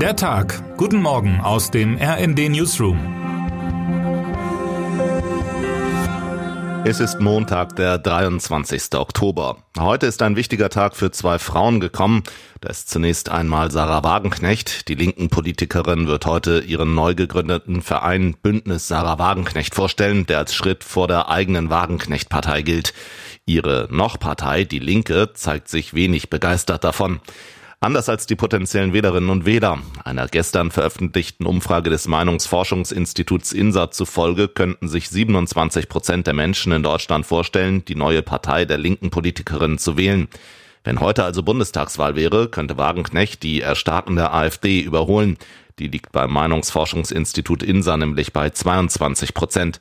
Der Tag. Guten Morgen aus dem RND Newsroom. Es ist Montag, der 23. Oktober. Heute ist ein wichtiger Tag für zwei Frauen gekommen. Da ist zunächst einmal Sarah Wagenknecht. Die linken Politikerin wird heute ihren neu gegründeten Verein Bündnis Sarah Wagenknecht vorstellen, der als Schritt vor der eigenen Wagenknecht-Partei gilt. Ihre Noch-Partei, die Linke, zeigt sich wenig begeistert davon. Anders als die potenziellen Wählerinnen und Wähler. Einer gestern veröffentlichten Umfrage des Meinungsforschungsinstituts INSA zufolge könnten sich 27 Prozent der Menschen in Deutschland vorstellen, die neue Partei der linken Politikerin zu wählen. Wenn heute also Bundestagswahl wäre, könnte Wagenknecht die erstarkende AfD überholen. Die liegt beim Meinungsforschungsinstitut INSA nämlich bei 22 Prozent.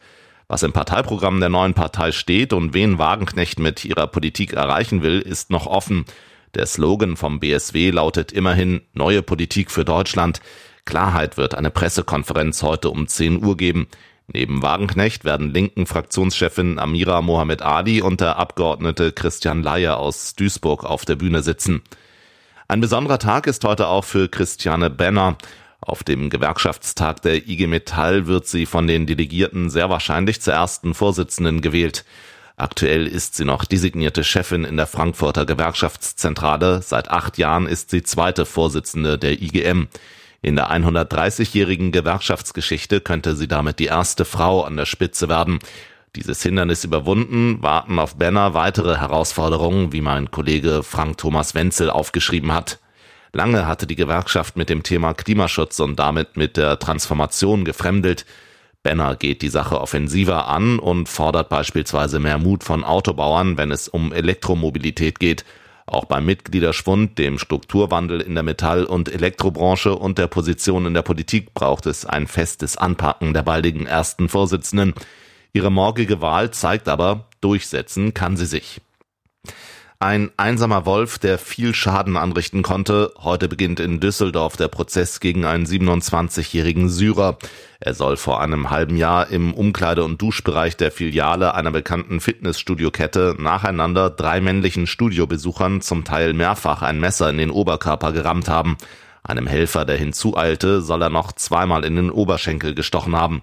Was im Parteiprogramm der neuen Partei steht und wen Wagenknecht mit ihrer Politik erreichen will, ist noch offen. Der Slogan vom BSW lautet immerhin Neue Politik für Deutschland. Klarheit wird eine Pressekonferenz heute um 10 Uhr geben. Neben Wagenknecht werden linken Fraktionschefin Amira Mohamed Ali und der Abgeordnete Christian Leier aus Duisburg auf der Bühne sitzen. Ein besonderer Tag ist heute auch für Christiane Benner. Auf dem Gewerkschaftstag der IG Metall wird sie von den Delegierten sehr wahrscheinlich zur ersten Vorsitzenden gewählt. Aktuell ist sie noch designierte Chefin in der Frankfurter Gewerkschaftszentrale. Seit acht Jahren ist sie zweite Vorsitzende der IGM. In der 130-jährigen Gewerkschaftsgeschichte könnte sie damit die erste Frau an der Spitze werden. Dieses Hindernis überwunden, warten auf Benner weitere Herausforderungen, wie mein Kollege Frank Thomas Wenzel aufgeschrieben hat. Lange hatte die Gewerkschaft mit dem Thema Klimaschutz und damit mit der Transformation gefremdelt. Benner geht die Sache offensiver an und fordert beispielsweise mehr Mut von Autobauern, wenn es um Elektromobilität geht. Auch beim Mitgliederschwund, dem Strukturwandel in der Metall- und Elektrobranche und der Position in der Politik braucht es ein festes Anpacken der baldigen ersten Vorsitzenden. Ihre morgige Wahl zeigt aber, durchsetzen kann sie sich. Ein einsamer Wolf, der viel Schaden anrichten konnte. Heute beginnt in Düsseldorf der Prozess gegen einen 27-jährigen Syrer. Er soll vor einem halben Jahr im Umkleide- und Duschbereich der Filiale einer bekannten Fitnessstudiokette nacheinander drei männlichen Studiobesuchern zum Teil mehrfach ein Messer in den Oberkörper gerammt haben. Einem Helfer, der hinzueilte, soll er noch zweimal in den Oberschenkel gestochen haben.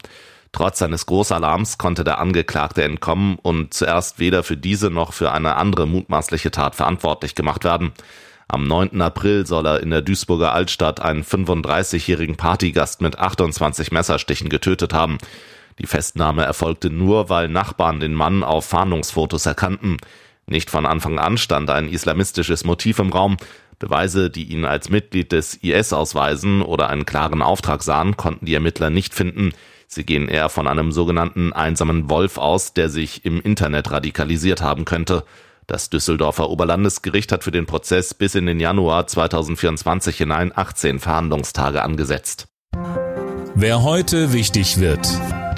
Trotz seines Großalarms konnte der Angeklagte entkommen und zuerst weder für diese noch für eine andere mutmaßliche Tat verantwortlich gemacht werden. Am 9. April soll er in der Duisburger Altstadt einen 35-jährigen Partygast mit 28 Messerstichen getötet haben. Die Festnahme erfolgte nur, weil Nachbarn den Mann auf Fahndungsfotos erkannten. Nicht von Anfang an stand ein islamistisches Motiv im Raum. Beweise, die ihn als Mitglied des IS ausweisen oder einen klaren Auftrag sahen, konnten die Ermittler nicht finden. Sie gehen eher von einem sogenannten einsamen Wolf aus, der sich im Internet radikalisiert haben könnte. Das Düsseldorfer Oberlandesgericht hat für den Prozess bis in den Januar 2024 hinein 18 Verhandlungstage angesetzt. Wer heute wichtig wird.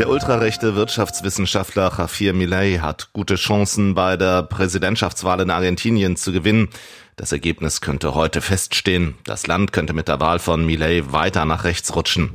Der ultrarechte Wirtschaftswissenschaftler Javier Milei hat gute Chancen, bei der Präsidentschaftswahl in Argentinien zu gewinnen. Das Ergebnis könnte heute feststehen. Das Land könnte mit der Wahl von Milei weiter nach rechts rutschen.